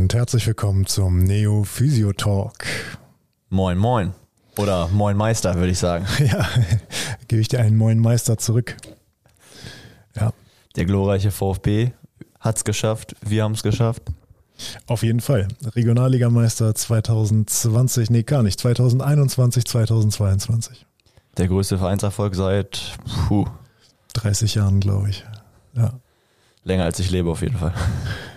und herzlich willkommen zum Neo Physio Talk. Moin, moin. Oder Moin Meister, würde ich sagen. Ja, gebe ich dir einen Moin Meister zurück. Ja. Der glorreiche VfB hat es geschafft. Wir haben es geschafft. Auf jeden Fall. Regionalligameister 2020, nee, gar nicht, 2021, 2022. Der größte Vereinserfolg seit puh. 30 Jahren, glaube ich. Ja. Länger als ich lebe, auf jeden Fall.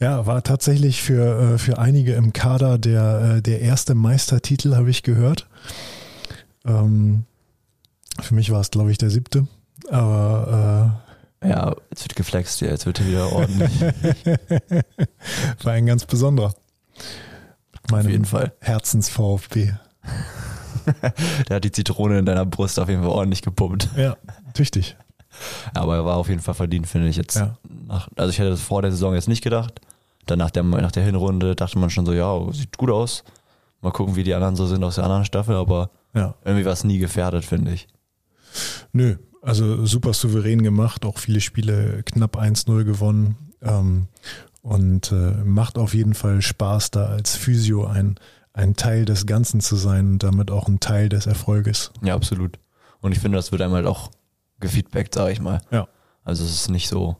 Ja, war tatsächlich für, äh, für einige im Kader der, äh, der erste Meistertitel, habe ich gehört. Ähm, für mich war es, glaube ich, der siebte. Aber äh, ja, jetzt wird geflext, ja, jetzt wird er wieder ordentlich. war ein ganz besonderer. Auf jeden Fall. Herzens-VfB. der hat die Zitrone in deiner Brust auf jeden Fall ordentlich gepumpt. Ja, tüchtig. Aber er war auf jeden Fall verdient, finde ich jetzt. Ja. Nach, also ich hätte das vor der Saison jetzt nicht gedacht. Dann nach der, nach der Hinrunde dachte man schon so, ja, sieht gut aus. Mal gucken, wie die anderen so sind aus der anderen Staffel, aber ja. irgendwie war es nie gefährdet, finde ich. Nö, also super souverän gemacht, auch viele Spiele knapp 1-0 gewonnen. Ähm, und äh, macht auf jeden Fall Spaß, da als Physio ein, ein Teil des Ganzen zu sein und damit auch ein Teil des Erfolges. Ja, absolut. Und ich finde, das wird einem halt auch gefeedbackt, sage ich mal. Ja. Also es ist nicht so,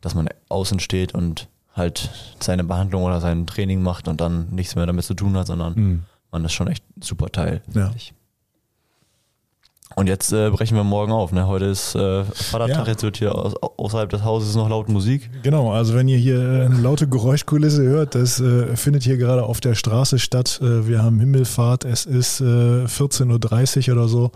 dass man außen steht und halt seine Behandlung oder sein Training macht und dann nichts mehr damit zu tun hat, sondern mhm. man ist schon echt ein super Teil. Ja. Und jetzt äh, brechen wir morgen auf. Ne? Heute ist äh, Vatertag, ja. jetzt wird hier aus, außerhalb des Hauses noch laut Musik. Genau, also wenn ihr hier äh, eine laute Geräuschkulisse hört, das äh, findet hier gerade auf der Straße statt. Äh, wir haben Himmelfahrt, es ist äh, 14.30 Uhr oder so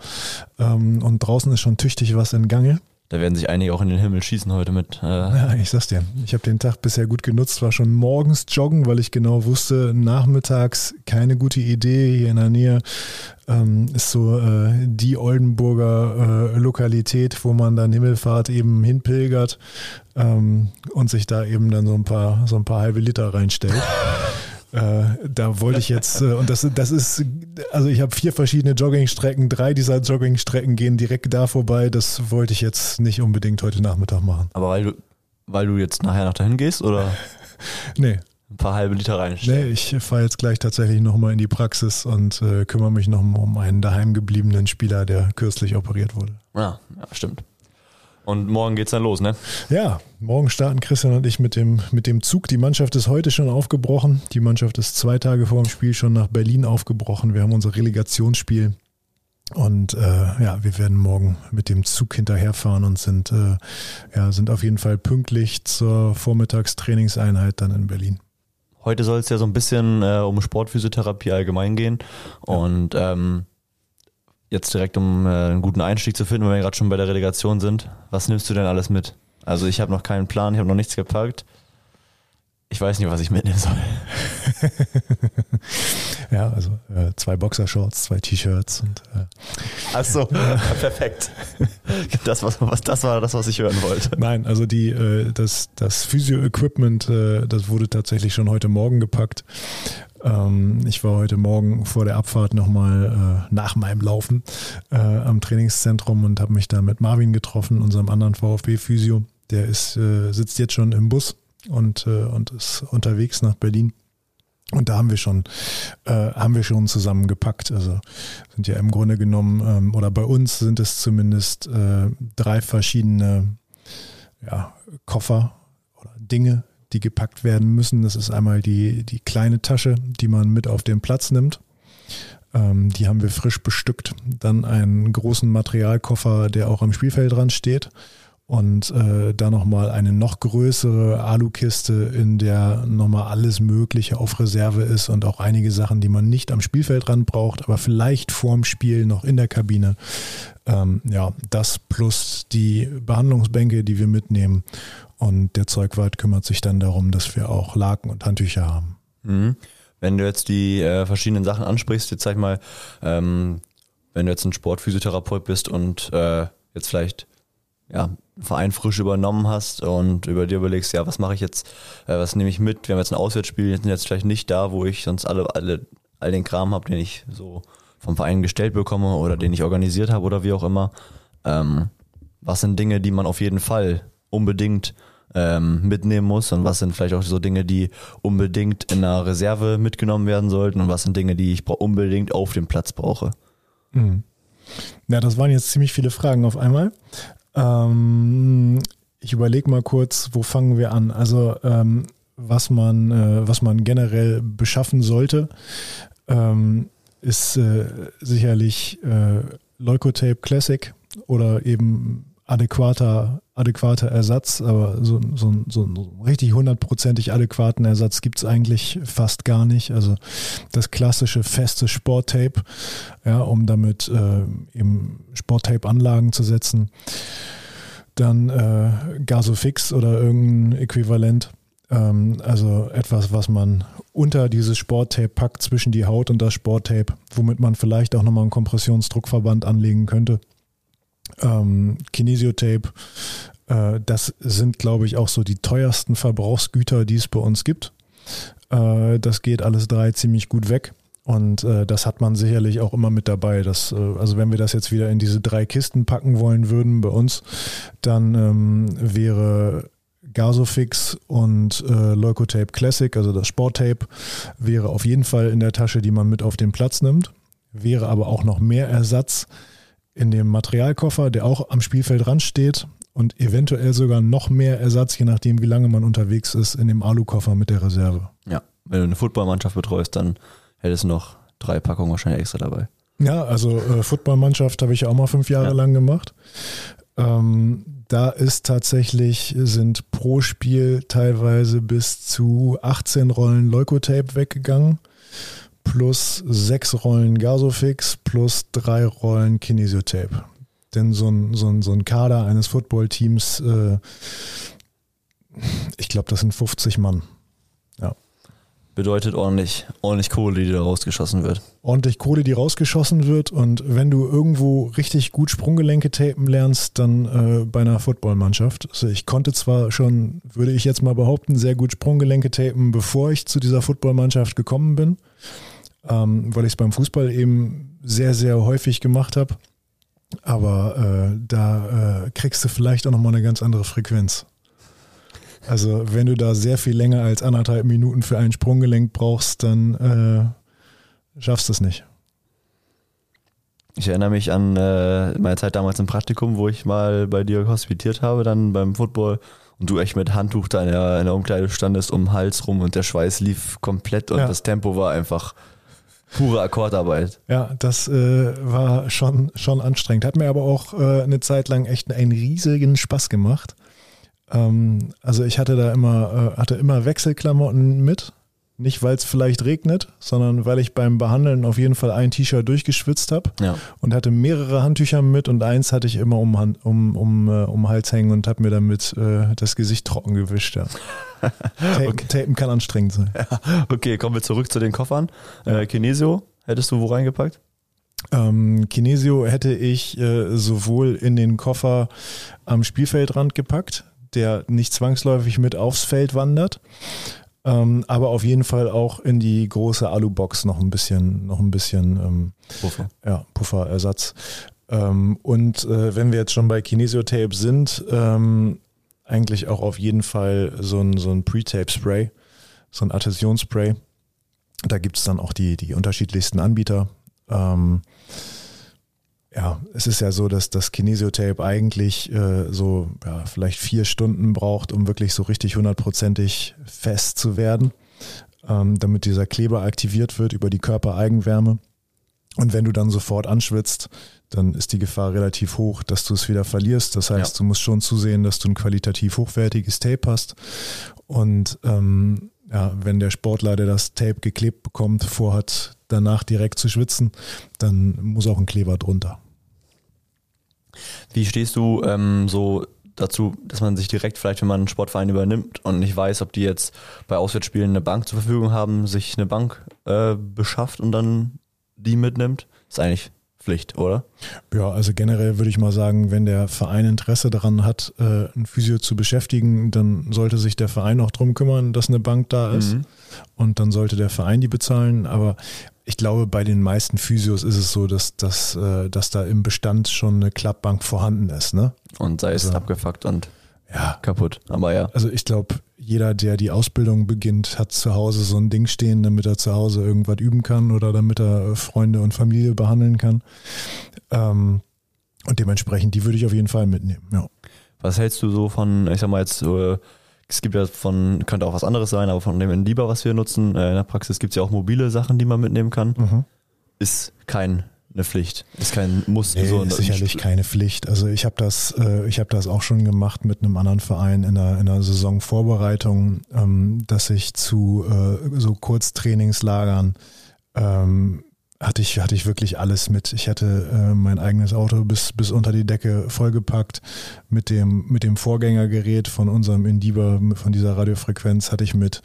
ähm, und draußen ist schon tüchtig was in Gange. Da werden sich einige auch in den Himmel schießen heute mit. Äh ja, ich sag's dir. Ich habe den Tag bisher gut genutzt, war schon morgens joggen, weil ich genau wusste, nachmittags keine gute Idee. Hier in der Nähe ähm, ist so äh, die Oldenburger äh, Lokalität, wo man dann Himmelfahrt eben hinpilgert ähm, und sich da eben dann so ein paar, so ein paar halbe Liter reinstellt. Äh, da wollte ich jetzt, äh, und das, das ist, also ich habe vier verschiedene Joggingstrecken, drei dieser Joggingstrecken gehen direkt da vorbei. Das wollte ich jetzt nicht unbedingt heute Nachmittag machen. Aber weil du, weil du jetzt nachher noch dahin gehst, oder? nee. Ein paar halbe Liter reinstellen. Nee, ich fahre jetzt gleich tatsächlich nochmal in die Praxis und äh, kümmere mich noch um einen daheim gebliebenen Spieler, der kürzlich operiert wurde. Ja, ja stimmt. Und morgen geht's dann los, ne? Ja, morgen starten Christian und ich mit dem, mit dem Zug. Die Mannschaft ist heute schon aufgebrochen. Die Mannschaft ist zwei Tage vor dem Spiel schon nach Berlin aufgebrochen. Wir haben unser Relegationsspiel. Und äh, ja, wir werden morgen mit dem Zug hinterherfahren und sind, äh, ja, sind auf jeden Fall pünktlich zur Vormittagstrainingseinheit dann in Berlin. Heute soll es ja so ein bisschen äh, um Sportphysiotherapie allgemein gehen. Ja. Und ähm, jetzt direkt, um äh, einen guten Einstieg zu finden, wenn wir gerade schon bei der Relegation sind, was nimmst du denn alles mit? Also ich habe noch keinen Plan, ich habe noch nichts gepackt. Ich weiß nicht, was ich mitnehmen soll. ja, also äh, zwei Boxershorts, zwei T-Shirts und. Äh, Ach so, perfekt. Das, was, was, das war das, was ich hören wollte. Nein, also die, äh, das, das Physio-Equipment, äh, das wurde tatsächlich schon heute Morgen gepackt. Ähm, ich war heute Morgen vor der Abfahrt nochmal äh, nach meinem Laufen äh, am Trainingszentrum und habe mich da mit Marvin getroffen, unserem anderen VfB-Physio. Der ist, äh, sitzt jetzt schon im Bus und, äh, und ist unterwegs nach Berlin. Und da haben wir schon, äh, haben wir schon zusammengepackt. Also sind ja im Grunde genommen, ähm, oder bei uns sind es zumindest äh, drei verschiedene ja, Koffer oder Dinge, die gepackt werden müssen. Das ist einmal die, die kleine Tasche, die man mit auf den Platz nimmt. Ähm, die haben wir frisch bestückt. Dann einen großen Materialkoffer, der auch am Spielfeldrand steht. Und äh, dann nochmal eine noch größere Alukiste, in der nochmal alles Mögliche auf Reserve ist und auch einige Sachen, die man nicht am Spielfeldrand braucht, aber vielleicht vorm Spiel noch in der Kabine. Ähm, ja, das plus die Behandlungsbänke, die wir mitnehmen. Und der Zeugwart kümmert sich dann darum, dass wir auch Laken und Handtücher haben. Mhm. Wenn du jetzt die äh, verschiedenen Sachen ansprichst, jetzt sag ich mal, ähm, wenn du jetzt ein Sportphysiotherapeut bist und äh, jetzt vielleicht ja, Verein frisch übernommen hast und über dir überlegst, ja, was mache ich jetzt, äh, was nehme ich mit? Wir haben jetzt ein Auswärtsspiel, wir sind jetzt vielleicht nicht da, wo ich sonst alle, alle, all den Kram habe, den ich so vom Verein gestellt bekomme oder den ich organisiert habe oder wie auch immer. Ähm, was sind Dinge, die man auf jeden Fall unbedingt ähm, mitnehmen muss und was sind vielleicht auch so Dinge, die unbedingt in einer Reserve mitgenommen werden sollten und was sind Dinge, die ich unbedingt auf dem Platz brauche. Mhm. Ja, das waren jetzt ziemlich viele Fragen auf einmal. Ähm, ich überlege mal kurz, wo fangen wir an? Also ähm, was man, äh, was man generell beschaffen sollte, ähm, ist äh, sicherlich äh, Leukotape Classic oder eben adäquater, adäquater Ersatz, aber so, so, so einen richtig hundertprozentig adäquaten Ersatz gibt es eigentlich fast gar nicht. Also das klassische feste Sporttape, ja, um damit äh, eben Sporttape-Anlagen zu setzen. Dann äh, Gasofix oder irgendein Äquivalent. Ähm, also etwas, was man unter dieses Sporttape packt zwischen die Haut und das Sporttape, womit man vielleicht auch nochmal einen Kompressionsdruckverband anlegen könnte. Ähm, Kinesiotape, äh, das sind, glaube ich, auch so die teuersten Verbrauchsgüter, die es bei uns gibt. Äh, das geht alles drei ziemlich gut weg. Und äh, das hat man sicherlich auch immer mit dabei. Dass, äh, also wenn wir das jetzt wieder in diese drei Kisten packen wollen würden bei uns, dann ähm, wäre Gasofix und äh, Leukotape Classic, also das Sporttape, wäre auf jeden Fall in der Tasche, die man mit auf den Platz nimmt. Wäre aber auch noch mehr Ersatz in dem Materialkoffer, der auch am Spielfeldrand steht und eventuell sogar noch mehr Ersatz, je nachdem, wie lange man unterwegs ist, in dem Alukoffer mit der Reserve. Ja, wenn du eine Footballmannschaft betreust, dann hättest du noch drei Packungen wahrscheinlich extra dabei. Ja, also äh, Footballmannschaft habe ich ja auch mal fünf Jahre ja. lang gemacht. Ähm, da ist tatsächlich, sind pro Spiel teilweise bis zu 18 Rollen Leukotape weggegangen, plus sechs Rollen Gasofix, plus drei Rollen Kinesiotape. Denn so ein, so ein, so ein Kader eines Footballteams, äh, ich glaube, das sind 50 Mann. Ja. Bedeutet ordentlich, ordentlich Kohle, die da rausgeschossen wird. Ordentlich Kohle, die rausgeschossen wird. Und wenn du irgendwo richtig gut Sprunggelenke tapen lernst, dann äh, bei einer Footballmannschaft. Also ich konnte zwar schon, würde ich jetzt mal behaupten, sehr gut Sprunggelenke tapen, bevor ich zu dieser Footballmannschaft gekommen bin, ähm, weil ich es beim Fußball eben sehr, sehr häufig gemacht habe. Aber äh, da äh, kriegst du vielleicht auch nochmal eine ganz andere Frequenz. Also wenn du da sehr viel länger als anderthalb Minuten für ein Sprunggelenk brauchst, dann äh, schaffst du es nicht. Ich erinnere mich an äh, meine Zeit damals im Praktikum, wo ich mal bei dir hospitiert habe, dann beim Football und du echt mit Handtuch da in der, in der Umkleide standest um den Hals rum und der Schweiß lief komplett und ja. das Tempo war einfach pure Akkordarbeit. Ja, das äh, war schon, schon anstrengend. Hat mir aber auch äh, eine Zeit lang echt einen riesigen Spaß gemacht. Ähm, also ich hatte da immer, äh, hatte immer Wechselklamotten mit. Nicht, weil es vielleicht regnet, sondern weil ich beim Behandeln auf jeden Fall ein T-Shirt durchgeschwitzt habe ja. und hatte mehrere Handtücher mit und eins hatte ich immer um, Hand, um, um, uh, um Hals hängen und habe mir damit äh, das Gesicht trocken gewischt. Ja. Tapen, okay. Tapen kann anstrengend sein. Ja. Okay, kommen wir zurück zu den Koffern. Äh, Kinesio, hättest du wo reingepackt? Ähm, Kinesio hätte ich äh, sowohl in den Koffer am Spielfeldrand gepackt, der nicht zwangsläufig mit aufs Feld wandert. Ähm, aber auf jeden Fall auch in die große Alubox noch ein bisschen, noch ein bisschen ähm, Puffer. Ja, Pufferersatz. Ähm, und äh, wenn wir jetzt schon bei Kinesiotape sind, ähm, eigentlich auch auf jeden Fall so ein, so ein Pre-Tape-Spray, so ein Adhäsionsspray. Da gibt es dann auch die, die unterschiedlichsten Anbieter. Ähm, ja, es ist ja so, dass das Kinesiotape eigentlich äh, so ja, vielleicht vier Stunden braucht, um wirklich so richtig hundertprozentig fest zu werden, ähm, damit dieser Kleber aktiviert wird über die Körpereigenwärme. Und wenn du dann sofort anschwitzt, dann ist die Gefahr relativ hoch, dass du es wieder verlierst. Das heißt, ja. du musst schon zusehen, dass du ein qualitativ hochwertiges Tape hast. Und ähm, ja, wenn der Sportler, der das Tape geklebt bekommt, vorhat, danach direkt zu schwitzen, dann muss auch ein Kleber drunter. Wie stehst du ähm, so dazu, dass man sich direkt vielleicht, wenn man einen Sportverein übernimmt und nicht weiß, ob die jetzt bei Auswärtsspielen eine Bank zur Verfügung haben, sich eine Bank äh, beschafft und dann die mitnimmt? Ist eigentlich Pflicht, oder? Ja, also generell würde ich mal sagen, wenn der Verein Interesse daran hat, äh, einen Physio zu beschäftigen, dann sollte sich der Verein auch darum kümmern, dass eine Bank da ist. Mhm. Und dann sollte der Verein die bezahlen. Aber ich glaube, bei den meisten Physios ist es so, dass, dass, äh, dass da im Bestand schon eine Klappbank vorhanden ist. Ne? Und sei es also, abgefuckt und Ja. kaputt. Aber ja. Also ich glaube, jeder, der die Ausbildung beginnt, hat zu Hause so ein Ding stehen, damit er zu Hause irgendwas üben kann oder damit er Freunde und Familie behandeln kann. Ähm, und dementsprechend, die würde ich auf jeden Fall mitnehmen. Ja. Was hältst du so von, ich sag mal jetzt, äh, es gibt ja von, könnte auch was anderes sein, aber von dem Endiba, was wir nutzen, äh, in der Praxis gibt es ja auch mobile Sachen, die man mitnehmen kann. Mhm. Ist kein eine Pflicht, ist kein Muss. Nee, so ist sicherlich keine Pflicht. Also ich habe das, äh, ich habe das auch schon gemacht mit einem anderen Verein in der, in der Saisonvorbereitung, ähm, dass ich zu äh, so Kurztrainingslagern ähm, hatte ich, hatte ich wirklich alles mit. Ich hatte äh, mein eigenes Auto bis, bis unter die Decke vollgepackt. Mit dem, mit dem Vorgängergerät von unserem Indiba, von dieser Radiofrequenz hatte ich mit.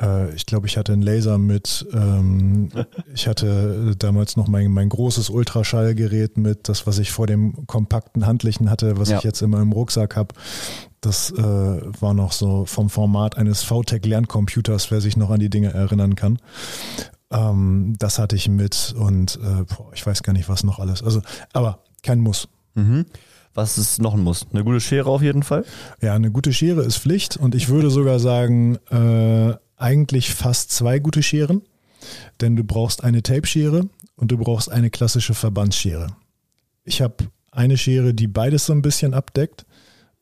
Äh, ich glaube, ich hatte einen Laser mit. Ähm, ich hatte damals noch mein, mein großes Ultraschallgerät mit, das, was ich vor dem kompakten handlichen hatte, was Ja. ich jetzt immer im Rucksack habe. Das äh, war noch so vom Format eines VTech-Lerncomputers, wer sich noch an die Dinge erinnern kann. Ähm, das hatte ich mit und äh, boah, ich weiß gar nicht, was noch alles. Also, aber kein Muss. Mhm. Was ist noch ein Muss? Eine gute Schere auf jeden Fall. Ja, eine gute Schere ist Pflicht und ich würde sogar sagen, äh, eigentlich fast zwei gute Scheren, denn du brauchst eine Tape-Schere und du brauchst eine klassische Verbandsschere. Ich habe eine Schere, die beides so ein bisschen abdeckt.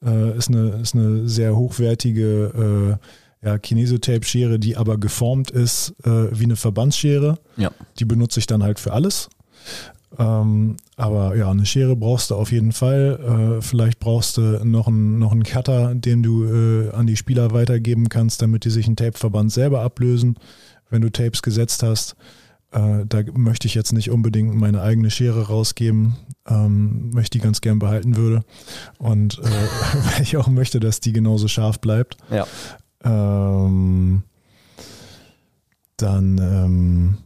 Äh, ist, eine, ist eine sehr hochwertige äh, ja, Kinesotape-Schere, die aber geformt ist äh, wie eine Verbandsschere. Ja. Die benutze ich dann halt für alles. Ähm, aber ja, eine Schere brauchst du auf jeden Fall. Äh, vielleicht brauchst du noch einen, noch einen Cutter, den du äh, an die Spieler weitergeben kannst, damit die sich einen Tapeverband selber ablösen, wenn du Tapes gesetzt hast. Äh, da möchte ich jetzt nicht unbedingt meine eigene Schere rausgeben, ähm, weil ich die ganz gern behalten würde. Und äh, weil ich auch möchte, dass die genauso scharf bleibt. Ja. Ähm, dann, ähm,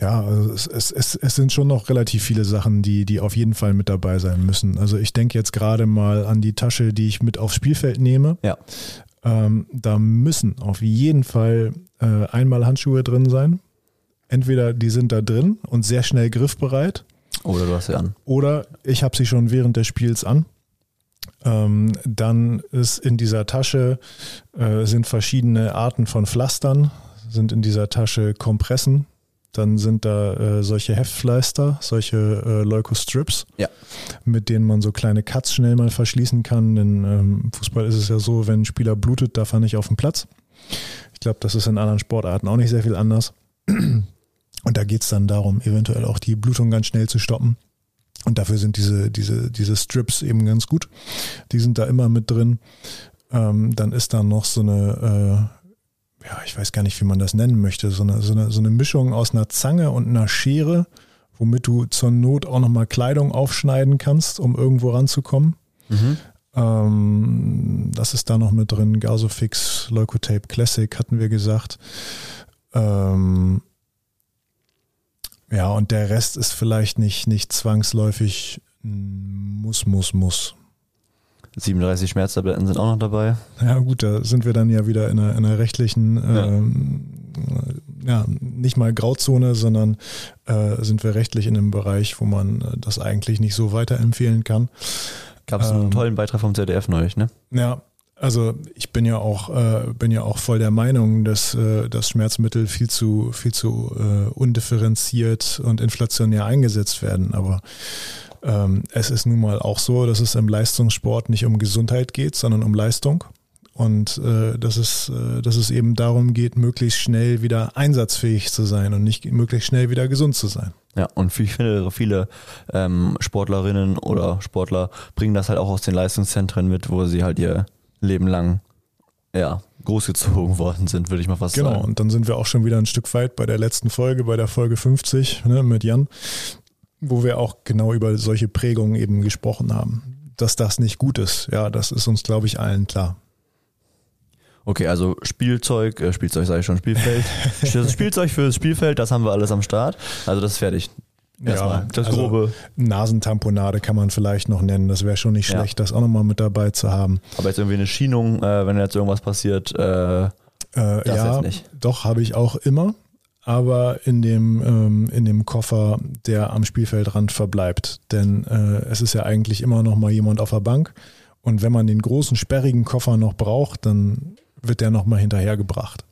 ja, also es, es, es, es sind schon noch relativ viele Sachen, die, die auf jeden Fall mit dabei sein müssen. Also ich denke jetzt gerade mal an die Tasche, die ich mit aufs Spielfeld nehme. Ja. Ähm, da müssen auf jeden Fall äh, einmal Handschuhe drin sein. Entweder die sind da drin und sehr schnell griffbereit Oder du hast sie an. oder ich habe sie schon während des Spiels an. Ähm, dann ist in dieser Tasche äh, sind verschiedene Arten von Pflastern, sind in dieser Tasche Kompressen, dann sind da äh, solche Heftpfleister, solche äh, Leukostrips, Ja. mit denen man so kleine Cuts schnell mal verschließen kann. Denn ähm, im Fußball ist es ja so, wenn ein Spieler blutet, darf er nicht auf den Platz. Ich glaube, das ist in anderen Sportarten auch nicht sehr viel anders. Und da geht es dann darum, eventuell auch die Blutung ganz schnell zu stoppen. Und dafür sind diese, diese, diese Strips eben ganz gut. Die sind da immer mit drin. Ähm, dann ist da noch so eine, äh, ja, ich weiß gar nicht, wie man das nennen möchte, so eine, so eine, so eine Mischung aus einer Zange und einer Schere, womit du zur Not auch nochmal Kleidung aufschneiden kannst, um irgendwo ranzukommen. Mhm. Ähm, das ist da noch mit drin. Gasofix, Leukotape Classic hatten wir gesagt. Ähm, ja, und der Rest ist vielleicht nicht, nicht zwangsläufig muss, muss, muss. 37 Schmerztabletten sind auch noch dabei. Ja gut, da sind wir dann ja wieder in einer, in einer rechtlichen, Ja. ähm, ja, nicht mal Grauzone, sondern äh, sind wir rechtlich in einem Bereich, wo man äh, das eigentlich nicht so weiterempfehlen kann. Gab es einen Ähm. tollen Beitrag vom ZDF neulich, ne? Ja, also ich bin ja auch äh, bin ja auch voll der Meinung, dass äh, das Schmerzmittel viel zu viel zu äh, undifferenziert und inflationär eingesetzt werden. Aber ähm, es ist nun mal auch so, dass es im Leistungssport nicht um Gesundheit geht, sondern um Leistung. Und äh, dass, es, äh, dass es eben darum geht, möglichst schnell wieder einsatzfähig zu sein und nicht möglichst schnell wieder gesund zu sein. Ja, und ich finde, viele ähm, Sportlerinnen oder Sportler bringen das halt auch aus den Leistungszentren mit, wo sie halt ihr Leben lang ja, großgezogen worden sind, würde ich mal fast Genau, sagen. und dann sind wir auch schon wieder ein Stück weit bei der letzten Folge, bei der Folge 50 ne, mit Jan, wo wir auch genau über solche Prägungen eben gesprochen haben. Dass das nicht gut ist, ja, das ist uns, glaube ich, allen klar. Okay, also Spielzeug, äh, Spielzeug sage ich schon, Spielfeld. Spielzeug fürs Spielfeld, das haben wir alles am Start. Also das ist fertig. Erstmal. das also Grobe. Nasentamponade kann man vielleicht noch nennen. Das wäre schon nicht Ja. schlecht, das auch nochmal mit dabei zu haben. Aber jetzt irgendwie eine Schienung, äh, wenn jetzt irgendwas passiert, äh, Äh, Das ja, jetzt nicht. doch, habe ich auch immer. Aber in dem, ähm, in dem Koffer, der am Spielfeldrand verbleibt. Denn äh, es ist ja eigentlich immer noch mal jemand auf der Bank. Und wenn man den großen, sperrigen Koffer noch braucht, dann wird der nochmal hinterhergebracht.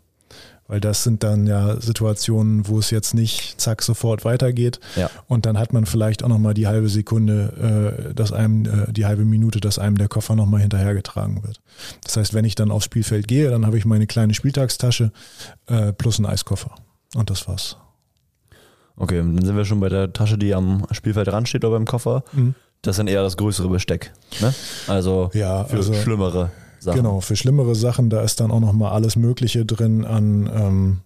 Weil das sind dann ja Situationen, wo es jetzt nicht zack sofort weitergeht. Ja. Und dann hat man vielleicht auch nochmal die halbe Sekunde, äh, dass einem, äh, die halbe Minute, dass einem der Koffer nochmal hinterhergetragen wird. Das heißt, wenn ich dann aufs Spielfeld gehe, dann habe ich meine kleine Spieltagstasche äh, plus einen Eiskoffer. Und das war's. Okay, dann sind wir schon bei der Tasche, die am Spielfeld dran steht oder beim Koffer. Mhm. Das ist dann eher das größere Besteck. Ne? Also Ja, für also- schlimmere Sachen. Genau, für schlimmere Sachen, da ist dann auch nochmal alles Mögliche drin an, ähm,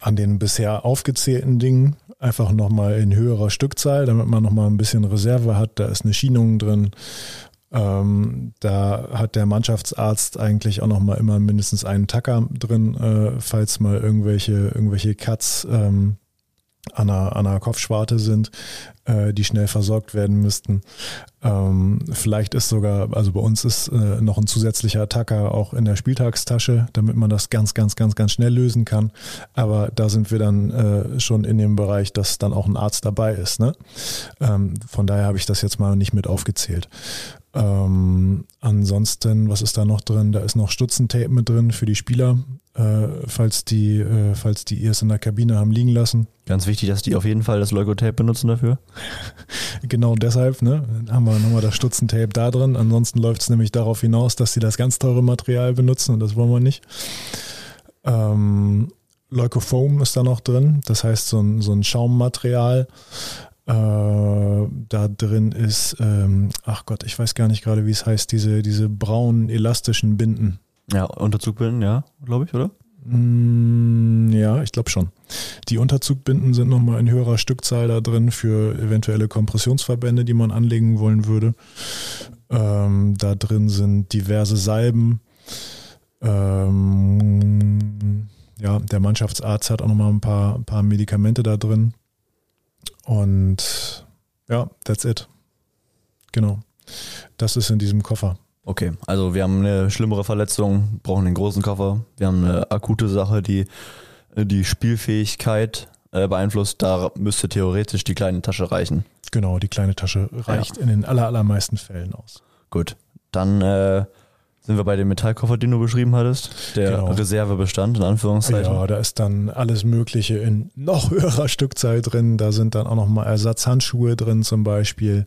an den bisher aufgezählten Dingen. Einfach nochmal in höherer Stückzahl, damit man nochmal ein bisschen Reserve hat. Da ist eine Schienung drin. Ähm, da hat der Mannschaftsarzt eigentlich auch nochmal immer mindestens einen Tacker drin, äh, falls mal irgendwelche, irgendwelche Cuts ähm, an einer, an einer Kopfschwarte sind, äh, die schnell versorgt werden müssten. Ähm, vielleicht ist sogar, also bei uns ist äh, noch ein zusätzlicher Attacker auch in der Spieltagstasche, damit man das ganz, ganz, ganz, ganz schnell lösen kann. Aber da sind wir dann äh, schon in dem Bereich, dass dann auch ein Arzt dabei ist. Ne? Ähm, von daher habe ich das jetzt mal nicht mit aufgezählt. Ähm, ansonsten, was ist da noch drin? Da ist noch Stutzentape mit drin für die Spieler, äh, falls die, äh, falls die es in der Kabine haben liegen lassen. Ganz wichtig, dass die auf jeden Fall das Logo-Tape benutzen dafür. Genau deshalb, ne, haben wir nochmal das Stutzentape da drin. Ansonsten läuft es nämlich darauf hinaus, dass sie das ganz teure Material benutzen und das wollen wir nicht. Ähm, Leukofoam ist da noch drin, das heißt so ein, so ein Schaummaterial. Äh, da drin ist, ähm, ach Gott, ich weiß gar nicht gerade, wie es heißt, diese, diese braunen elastischen Binden. Ja, Unterzugbinden, ja, glaube ich, oder? Mm, Ja, ich glaube schon. Die Unterzugbinden sind nochmal in höherer Stückzahl da drin für eventuelle Kompressionsverbände, die man anlegen wollen würde. Ähm, da drin sind diverse Salben. Ähm, ja, der Mannschaftsarzt hat auch nochmal ein paar, ein paar Medikamente da drin. Und ja, that's it. Genau. Das ist in diesem Koffer. Okay, also wir haben eine schlimmere Verletzung, brauchen den großen Koffer. Wir haben eine akute Sache, die die Spielfähigkeit äh, beeinflusst. Da müsste theoretisch die kleine Tasche reichen. Genau, die kleine Tasche reicht in den aller, allermeisten Fällen aus. Gut, dann äh, sind wir bei dem Metallkoffer, den du beschrieben hattest. Der Genau. Reservebestand, in Anführungszeichen. Ja, da ist dann alles Mögliche in noch höherer Stückzahl drin. Da sind dann auch nochmal Ersatzhandschuhe drin zum Beispiel.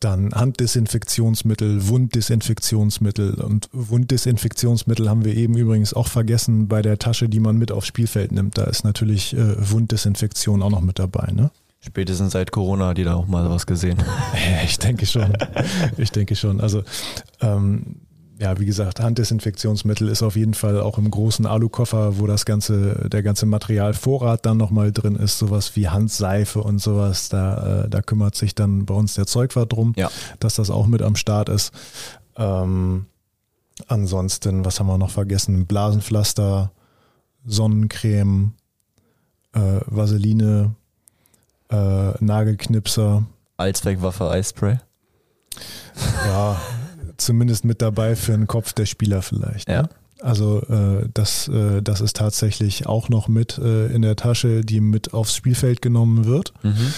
Dann Handdesinfektionsmittel, Wunddesinfektionsmittel. Und Wunddesinfektionsmittel haben wir eben übrigens auch vergessen bei der Tasche, die man mit aufs Spielfeld nimmt. Da ist natürlich äh, Wunddesinfektion auch noch mit dabei. Ne? Spätestens seit Corona hat jeder auch mal was gesehen. Ich denke schon. Ich denke schon. Also ähm, ja, wie gesagt, Handdesinfektionsmittel ist auf jeden Fall auch im großen Alukoffer, wo das ganze, der ganze Materialvorrat dann nochmal drin ist, sowas wie Handseife und sowas. Da, äh, da kümmert sich dann bei uns der Zeugwart drum, Ja. dass das auch mit am Start ist. Ähm, ansonsten, was haben wir noch vergessen? Blasenpflaster, Sonnencreme, äh, Vaseline, äh, Nagelknipser. Allzweckwaffe, Eispray. Ja, zumindest mit dabei für den Kopf der Spieler vielleicht. Ja. Ne? Also äh, das, äh, das ist tatsächlich auch noch mit äh, in der Tasche, die mit aufs Spielfeld genommen wird. Mhm.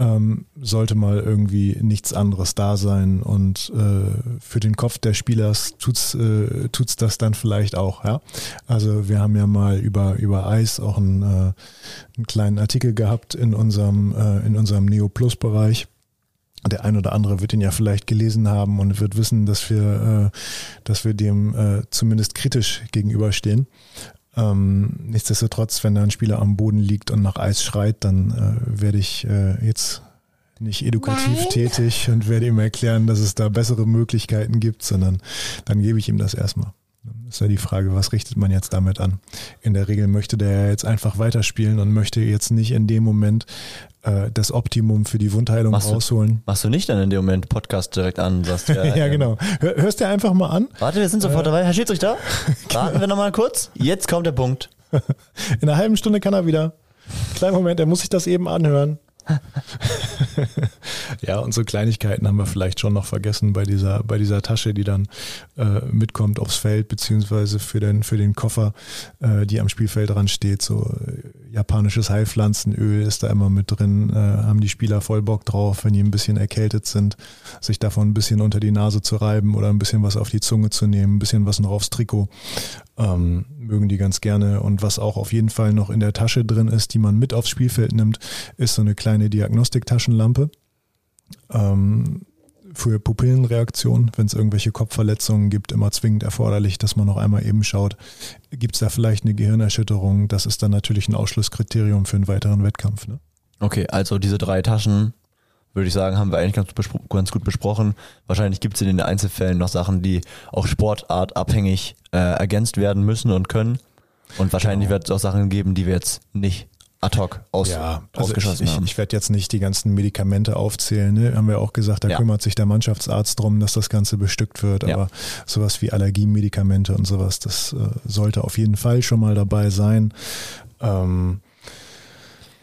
Ähm, sollte mal irgendwie nichts anderes da sein und äh, für den Kopf der Spielers tut's, äh, tut's das dann vielleicht auch, ja. Also wir haben ja mal über, über Eis auch einen, äh, einen kleinen Artikel gehabt in unserem, äh, in unserem Neo Plus Bereich. Der ein oder andere wird ihn ja vielleicht gelesen haben und wird wissen, dass wir, äh, dass wir dem äh, zumindest kritisch gegenüberstehen. Ähm, nichtsdestotrotz, wenn da ein Spieler am Boden liegt und nach Eis schreit, dann äh, werde ich äh, jetzt nicht edukativ Nein. tätig und werde ihm erklären, dass es da bessere Möglichkeiten gibt, sondern dann gebe ich ihm das erstmal. Ist ja die Frage, was richtet man jetzt damit an? In der Regel möchte der ja jetzt einfach weiterspielen und möchte jetzt nicht in dem Moment äh, das Optimum für die Wundheilung Machst du- rausholen. Machst du nicht dann in dem Moment Podcast direkt an? Sagst, ja, Ja, ähm, genau. Hör, hörst dir einfach mal an. Warte, wir sind sofort dabei. Herr Schiedsrichter, warten wir nochmal kurz. Jetzt kommt der Punkt. In einer halben Stunde kann er wieder. Kleinen Moment, er muss sich das eben anhören. Ja, und so Kleinigkeiten haben wir vielleicht schon noch vergessen bei dieser, bei dieser Tasche, die dann äh, mitkommt aufs Feld, beziehungsweise für den, für den Koffer, äh, die am Spielfeld dran steht. So äh, japanisches Heilpflanzenöl ist da immer mit drin, äh, haben die Spieler voll Bock drauf, wenn die ein bisschen erkältet sind, sich davon ein bisschen unter die Nase zu reiben oder ein bisschen was auf die Zunge zu nehmen, ein bisschen was noch aufs Trikot. Ähm, mögen die ganz gerne. Und was auch auf jeden Fall noch in der Tasche drin ist, die man mit aufs Spielfeld nimmt, ist so eine kleine Diagnostiktaschenlampe. Ähm, für Pupillenreaktion, wenn es irgendwelche Kopfverletzungen gibt, immer zwingend erforderlich, dass man noch einmal eben schaut, gibt es da vielleicht eine Gehirnerschütterung? Das ist dann natürlich ein Ausschlusskriterium für einen weiteren Wettkampf. Ne? Okay, also diese drei Taschen, würde ich sagen, haben wir eigentlich ganz, ganz gut besprochen. Wahrscheinlich gibt es in den Einzelfällen noch Sachen, die auch sportartabhängig äh, ergänzt werden müssen und können. Und wahrscheinlich genau. wird es auch Sachen geben, die wir jetzt nicht ad hoc aus, ja, also ausgeschossen ich, haben. Ich, ich werde jetzt nicht die ganzen Medikamente aufzählen. Ne? Haben wir auch gesagt, da ja. kümmert sich der Mannschaftsarzt drum, dass das Ganze bestückt wird. Aber ja. sowas wie Allergiemedikamente und sowas, das äh, sollte auf jeden Fall schon mal dabei sein. Ähm,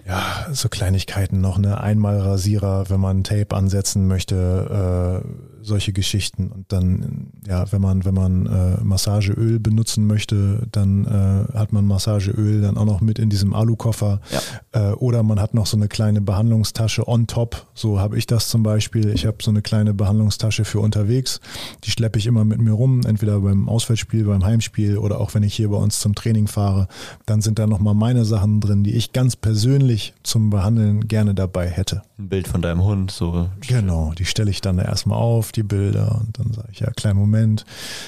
ja, so Kleinigkeiten noch, ne? Einmalrasierer, wenn man Tape ansetzen möchte, äh, solche Geschichten. Und dann, ja, wenn man, wenn man äh, Massageöl benutzen möchte, dann äh, hat man Massageöl dann auch noch mit in diesem Alukoffer. Ja. Äh, oder man hat noch so eine kleine Behandlungstasche on top. So habe ich das zum Beispiel. Ich habe so eine kleine Behandlungstasche für unterwegs. Die schleppe ich immer mit mir rum, entweder beim Auswärtsspiel, beim Heimspiel oder auch wenn ich hier bei uns zum Training fahre. Dann sind da nochmal meine Sachen drin, die ich ganz persönlich persönlich zum Behandeln gerne dabei hätte. Ein Bild von deinem Hund, so. Genau, die stelle ich dann erstmal auf, die Bilder, und dann sage ich, ja, kleinen Moment,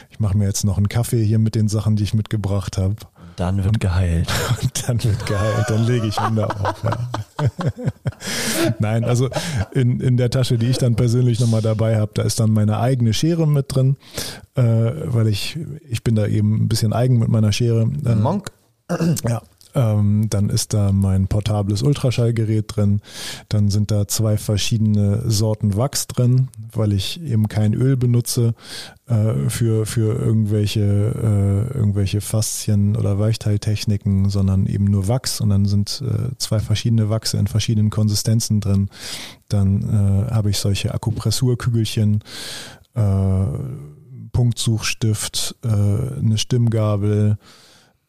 ich mache mir jetzt noch einen Kaffee hier mit den Sachen, die ich mitgebracht habe. Dann wird geheilt. Und dann wird geheilt, dann lege ich Hunde auf. Ja. Nein, also in, in der Tasche, die ich dann persönlich nochmal dabei habe, da ist dann meine eigene Schere mit drin, äh, weil ich, ich bin da eben ein bisschen eigen mit meiner Schere. Äh, Monk? Ja, dann ist da mein portables Ultraschallgerät drin. Dann sind da zwei verschiedene Sorten Wachs drin, weil ich eben kein Öl benutze äh, für, für irgendwelche, äh, irgendwelche Faszien oder Weichteiltechniken, sondern eben nur Wachs. Und dann sind äh, zwei verschiedene Wachse in verschiedenen Konsistenzen drin. Dann äh, habe ich solche Akupressurkügelchen. Äh, Punktsuchstift, äh, eine Stimmgabel,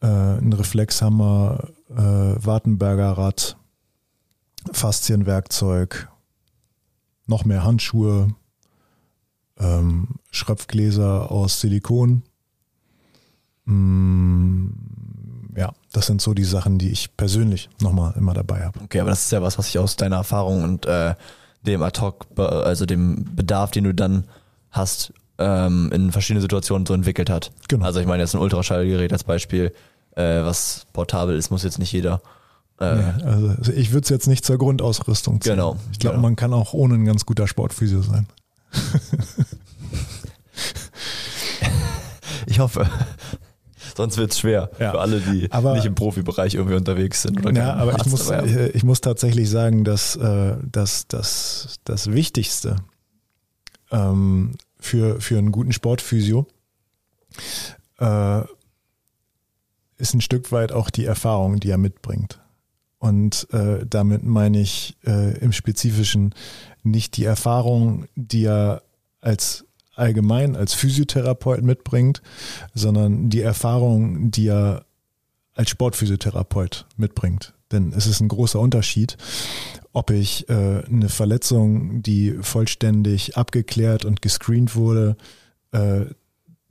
äh, ein Reflexhammer, äh, Wartenberger Rad, Faszienwerkzeug, noch mehr Handschuhe, ähm, Schröpfgläser aus Silikon. Mm, ja, das sind so die Sachen, die ich persönlich nochmal immer dabei habe. Okay, aber das ist ja was, was ich aus deiner Erfahrung und äh, dem Ad-Hoc, also dem Bedarf, den du dann hast, ähm, in verschiedene Situationen so entwickelt hat. Genau. Also ich meine jetzt ein Ultraschallgerät als Beispiel, äh, was portabel ist, muss jetzt nicht jeder. Äh, nee, also ich würde es jetzt nicht zur Grundausrüstung ziehen. Genau. Ich glaube, genau. man kann auch ohne ein ganz guter Sportphysio sein. ich hoffe. Sonst wird es schwer ja. für alle, die aber, nicht im Profibereich irgendwie unterwegs sind. Oder ja, aber ich muss, ich muss tatsächlich sagen, dass, äh, dass, dass das Wichtigste ähm, für, für einen guten Sportphysio äh, ist ein Stück weit auch die Erfahrung, die er mitbringt. Und äh, damit meine ich äh, im Spezifischen nicht die Erfahrung, die er als allgemein als Physiotherapeut mitbringt, sondern die Erfahrung, die er als Sportphysiotherapeut mitbringt. Denn es ist ein großer Unterschied, ob ich äh, eine Verletzung, die vollständig abgeklärt und gescreent wurde, äh,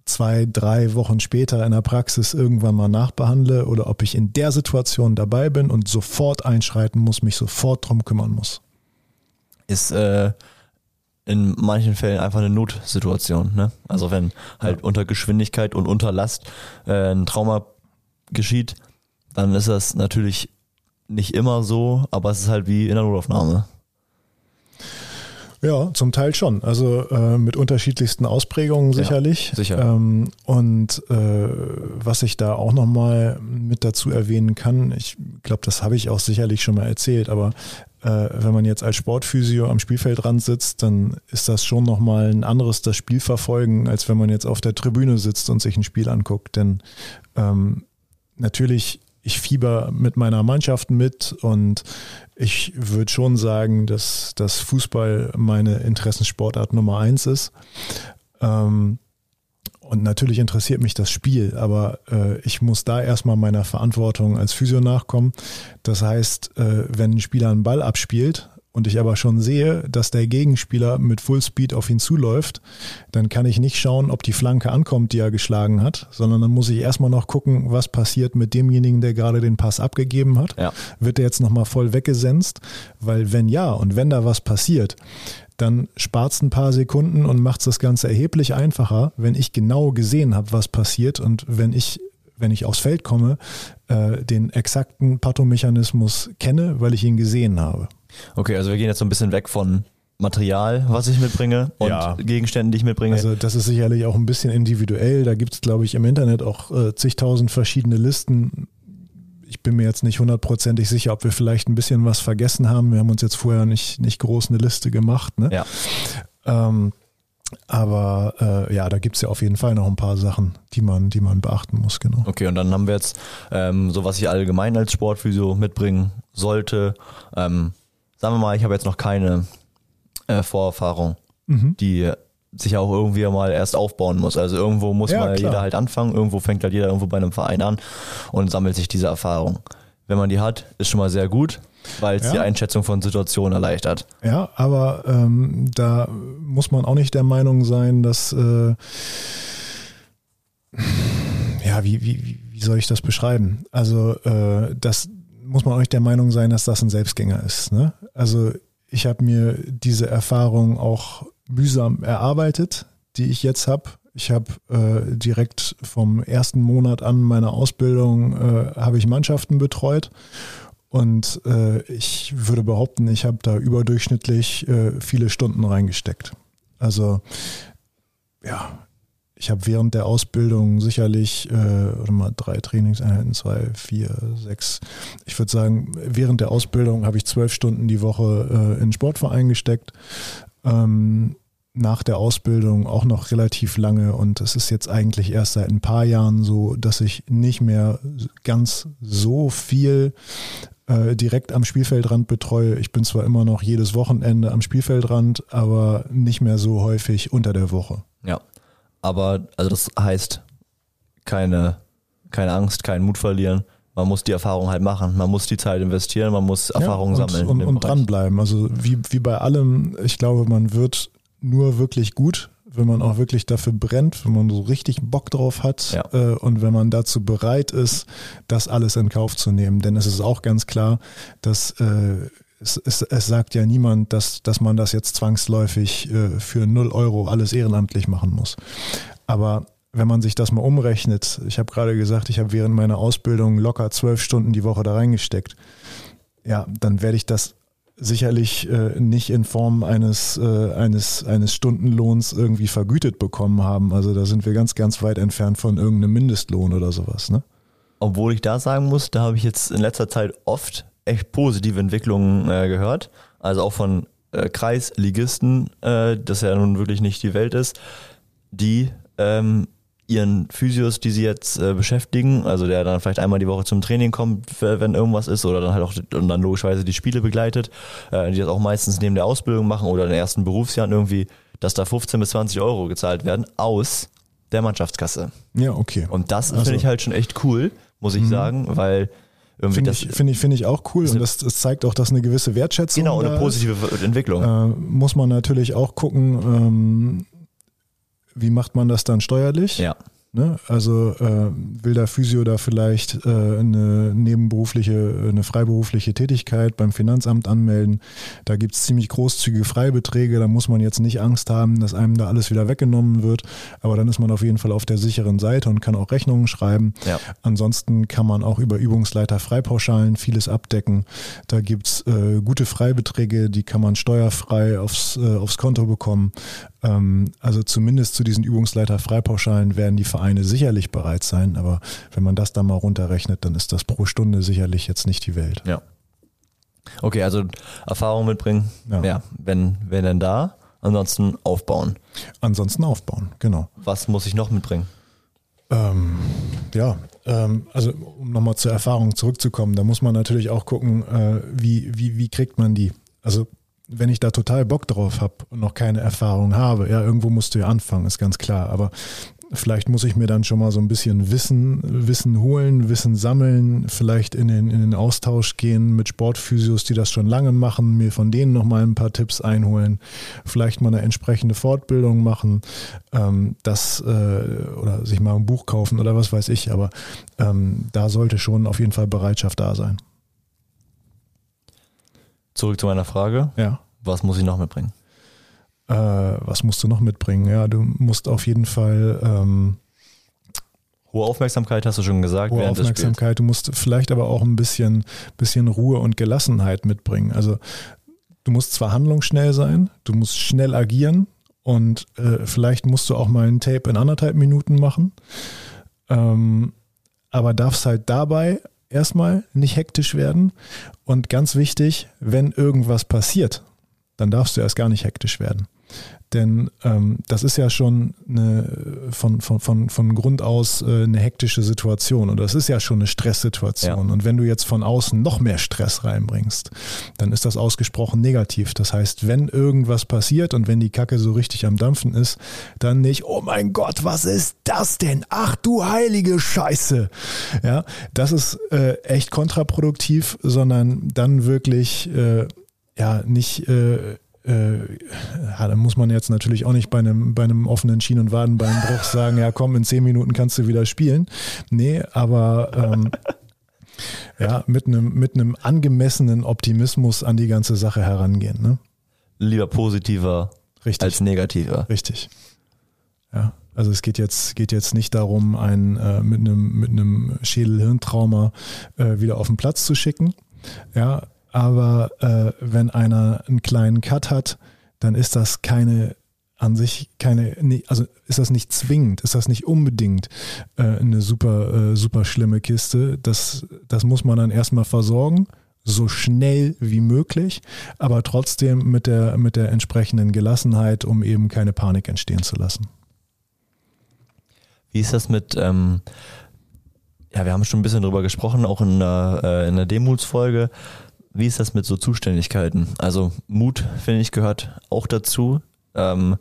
zwei, drei Wochen später in der Praxis irgendwann mal nachbehandle oder ob ich in der Situation dabei bin und sofort einschreiten muss, mich sofort drum kümmern muss. Ist äh, in manchen Fällen einfach eine Notsituation. Ne? Also wenn halt ja. unter Geschwindigkeit und unter Last äh, ein Trauma geschieht, dann ist das natürlich nicht immer so, aber es ist halt wie in der Notaufnahme. Ja, zum Teil schon. Also äh, mit unterschiedlichsten Ausprägungen sicherlich. Ja, sicher. Ähm, und äh, was ich da auch nochmal mit dazu erwähnen kann, ich glaube, das habe ich auch sicherlich schon mal erzählt, aber äh, wenn man jetzt als Sportphysio am Spielfeldrand sitzt, dann ist das schon nochmal ein anderes das Spiel verfolgen, als wenn man jetzt auf der Tribüne sitzt und sich ein Spiel anguckt. Denn ähm, natürlich ich fieber mit meiner Mannschaft mit und ich würde schon sagen, dass, dass Fußball meine Interessensportart Nummer eins ist. Ähm, und natürlich interessiert mich das Spiel, aber äh, ich muss da erstmal meiner Verantwortung als Physio nachkommen. Das heißt, äh, wenn ein Spieler einen Ball abspielt und ich aber schon sehe, dass der Gegenspieler mit Fullspeed auf ihn zuläuft, dann kann ich nicht schauen, ob die Flanke ankommt, die er geschlagen hat, sondern dann muss ich erstmal noch gucken, was passiert mit demjenigen, der gerade den Pass abgegeben hat. Ja. Wird der jetzt nochmal voll weggesenzt? Weil wenn ja und wenn da was passiert, dann spart es ein paar Sekunden und macht das Ganze erheblich einfacher, wenn ich genau gesehen habe, was passiert und wenn ich wenn ich aufs Feld komme, äh, den exakten Pathomechanismus kenne, weil ich ihn gesehen habe. Okay, also wir gehen jetzt so ein bisschen weg von Material, was ich mitbringe und ja. Gegenständen, die ich mitbringe. Also das ist sicherlich auch ein bisschen individuell. Da gibt es, glaube ich, im Internet auch äh, zigtausend verschiedene Listen. Ich bin mir jetzt nicht hundertprozentig sicher, ob wir vielleicht ein bisschen was vergessen haben. Wir haben uns jetzt vorher nicht, nicht groß eine Liste gemacht. Ne? Ja. Ähm, aber äh, ja, da gibt es ja auf jeden Fall noch ein paar Sachen, die man, die man beachten muss, genau. Okay, und dann haben wir jetzt ähm, so, was ich allgemein als Sportphysio mitbringen sollte. Ähm, sagen wir mal, ich habe jetzt noch keine äh, Vorerfahrung, mhm. die sich auch irgendwie mal erst aufbauen muss. Also irgendwo muss ja, mal klar. jeder halt anfangen, irgendwo fängt halt jeder irgendwo bei einem Verein an und sammelt sich diese Erfahrung. Wenn man die hat, ist schon mal sehr gut, weil es ja. die Einschätzung von Situationen erleichtert. Ja, aber ähm, da muss man auch nicht der Meinung sein, dass äh, ja, wie, wie, wie soll ich das beschreiben? Also äh, das, muss man auch nicht der Meinung sein, dass das ein Selbstgänger ist. Ne? Also ich habe mir diese Erfahrung auch mühsam erarbeitet, die ich jetzt habe. Ich habe äh, direkt vom ersten Monat an meiner Ausbildung äh, habe ich Mannschaften betreut und äh, ich würde behaupten, ich habe da überdurchschnittlich äh, viele Stunden reingesteckt. Also ja, ich habe während der Ausbildung sicherlich, äh, oder mal drei Trainingseinheiten, zwei, vier, sechs. Ich würde sagen, während der Ausbildung habe ich zwölf Stunden die Woche äh, in Sportverein gesteckt. Ähm, nach der Ausbildung auch noch relativ lange und es ist jetzt eigentlich erst seit ein paar Jahren so, dass ich nicht mehr ganz so viel äh, direkt am Spielfeldrand betreue. Ich bin zwar immer noch jedes Wochenende am Spielfeldrand, aber nicht mehr so häufig unter der Woche. Ja, aber also das heißt keine, keine Angst, keinen Mut verlieren. Man muss die Erfahrung halt machen. Man muss die Zeit investieren, man muss Erfahrungen ja, und, sammeln. Und, und dranbleiben. Also wie, wie bei allem, ich glaube, man wird nur wirklich gut, wenn man auch wirklich dafür brennt, wenn man so richtig Bock drauf hat ja. äh, und wenn man dazu bereit ist, das alles in Kauf zu nehmen. Denn es ist auch ganz klar, dass äh, es, es, es sagt ja niemand, dass, dass man das jetzt zwangsläufig äh, für 0 Euro alles ehrenamtlich machen muss. Aber wenn man sich das mal umrechnet, ich habe gerade gesagt, ich habe während meiner Ausbildung locker zwölf Stunden die Woche da reingesteckt. Ja, dann werde ich das sicherlich äh, nicht in Form eines, äh, eines, eines Stundenlohns irgendwie vergütet bekommen haben. Also da sind wir ganz, ganz weit entfernt von irgendeinem Mindestlohn oder sowas. Ne? Obwohl ich da sagen muss, da habe ich jetzt in letzter Zeit oft echt positive Entwicklungen äh, gehört. Also auch von äh, Kreisligisten, äh, das ja nun wirklich nicht die Welt ist, die ähm, ihren Physios, die sie jetzt äh, beschäftigen, also der dann vielleicht einmal die Woche zum Training kommt, wenn irgendwas ist, oder dann halt auch und dann logischerweise die Spiele begleitet, äh, die das auch meistens neben der Ausbildung machen oder in den ersten Berufsjahren irgendwie, dass da 15 bis 20 Euro gezahlt werden aus der Mannschaftskasse. Ja, okay. Und das also, finde ich halt schon echt cool, muss ich mhm. sagen, weil finde ich, finde ich, finde ich auch cool und das, das, zeigt auch, dass eine gewisse Wertschätzung Genau, eine positive. Entwicklung. Äh, muss man natürlich auch gucken, ähm, wie macht man das dann steuerlich? Ja. Ne? Also äh, will der Physio da vielleicht äh, eine nebenberufliche, eine freiberufliche Tätigkeit beim Finanzamt anmelden. Da gibt es ziemlich großzügige Freibeträge, da muss man jetzt nicht Angst haben, dass einem da alles wieder weggenommen wird. Aber dann ist man auf jeden Fall auf der sicheren Seite und kann auch Rechnungen schreiben. Ja. Ansonsten kann man auch über Übungsleiter Freipauschalen vieles abdecken. Da gibt's äh, gute Freibeträge, die kann man steuerfrei aufs, äh, aufs Konto bekommen. Ähm, also zumindest zu diesen Übungsleiter Freipauschalen werden die Vereine sicherlich bereit sein, aber wenn man das dann mal runterrechnet, dann ist das pro Stunde sicherlich jetzt nicht die Welt. Ja. Okay, also Erfahrung mitbringen, ja, ja wenn, wenn denn da, ansonsten aufbauen. Ansonsten aufbauen, genau. Was muss ich noch mitbringen? Ähm, ja, ähm, also um nochmal zur Erfahrung zurückzukommen, da muss man natürlich auch gucken, äh, wie, wie, wie kriegt man die. Also wenn ich da total Bock drauf habe und noch keine Erfahrung habe, ja, irgendwo musst du ja anfangen, ist ganz klar. Aber vielleicht muss ich mir dann schon mal so ein bisschen Wissen, Wissen holen, Wissen sammeln, vielleicht in den, in den Austausch gehen mit Sportphysios, die das schon lange machen, mir von denen nochmal ein paar Tipps einholen, vielleicht mal eine entsprechende Fortbildung machen, ähm, das äh, oder sich mal ein Buch kaufen oder was weiß ich, aber ähm, da sollte schon auf jeden Fall Bereitschaft da sein. Zurück zu meiner Frage. Ja. Was muss ich noch mitbringen? Äh, was musst du noch mitbringen? Ja, du musst auf jeden Fall ähm, hohe Aufmerksamkeit, hast du schon gesagt. Hohe Aufmerksamkeit. Du musst vielleicht aber auch ein bisschen, bisschen Ruhe und Gelassenheit mitbringen. Also du musst zwar handlungsschnell sein, du musst schnell agieren und äh, vielleicht musst du auch mal ein Tape in anderthalb Minuten machen. Ähm, aber darfst halt dabei erstmal nicht hektisch werden. Und ganz wichtig, wenn irgendwas passiert, dann darfst du erst gar nicht hektisch werden. Denn ähm, das ist ja schon eine, von, von, von, von Grund aus äh, eine hektische Situation oder das ist ja schon eine Stresssituation. Ja. Und wenn du jetzt von außen noch mehr Stress reinbringst, dann ist das ausgesprochen negativ. Das heißt, wenn irgendwas passiert und wenn die Kacke so richtig am Dampfen ist, dann nicht, oh mein Gott, was ist das denn? Ach du heilige Scheiße. Ja, das ist äh, echt kontraproduktiv, sondern dann wirklich äh, ja nicht äh, äh, ja, da muss man jetzt natürlich auch nicht bei einem, bei einem offenen Schien- und Wadenbeinbruch sagen, ja komm, in zehn Minuten kannst du wieder spielen. Nee, aber ähm, ja, mit einem, mit einem angemessenen Optimismus an die ganze Sache herangehen. Ne? Lieber positiver Richtig. als negativer. Richtig. Ja, also es geht jetzt, geht jetzt nicht darum, einen äh, mit einem, mit einem Schädel-Hirntrauma äh, wieder auf den Platz zu schicken. Ja, aber äh, wenn einer einen kleinen Cut hat, dann ist das keine an sich keine, also ist das nicht zwingend, ist das nicht unbedingt äh, eine super, äh, super schlimme Kiste. Das, das muss man dann erstmal versorgen, so schnell wie möglich, aber trotzdem mit der, mit der entsprechenden Gelassenheit, um eben keine Panik entstehen zu lassen. Wie ist das mit, ähm, ja, wir haben schon ein bisschen drüber gesprochen, auch in der, äh, in der Demuts-Folge wie ist das mit so Zuständigkeiten? Also Mut, finde ich, gehört auch dazu. Ähm,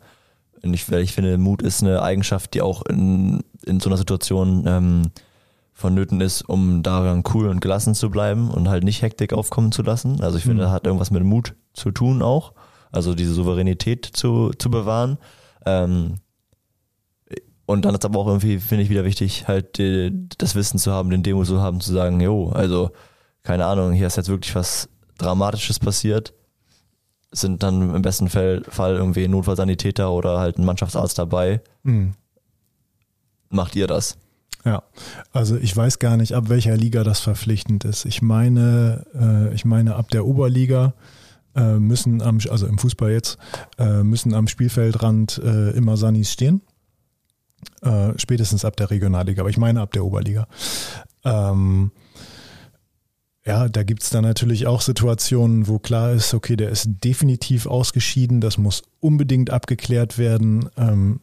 ich, ich finde, Mut ist eine Eigenschaft, die auch in, in so einer Situation ähm, vonnöten ist, um daran cool und gelassen zu bleiben und halt nicht Hektik aufkommen zu lassen. Also ich finde, mhm. das hat irgendwas mit Mut zu tun auch. Also diese Souveränität zu, zu bewahren. Ähm, und dann ist aber auch irgendwie, finde ich, wieder wichtig, halt die, das Wissen zu haben, den Demo zu haben, zu sagen, jo, also keine Ahnung, hier ist jetzt wirklich was Dramatisches passiert, sind dann im besten Fall, Fall irgendwie Notfallsanitäter oder halt ein Mannschaftsarzt dabei. Mhm. Macht ihr das? Ja, also ich weiß gar nicht, ab welcher Liga das verpflichtend ist. Ich meine, äh, ich meine, ab der Oberliga äh, müssen am, also im Fußball jetzt, äh, müssen am Spielfeldrand äh, immer Sanis stehen. Äh, spätestens ab der Regionalliga, aber ich meine ab der Oberliga. Ähm, ja, da gibt es dann natürlich auch Situationen, wo klar ist, okay, der ist definitiv ausgeschieden, das muss unbedingt abgeklärt werden. Ähm,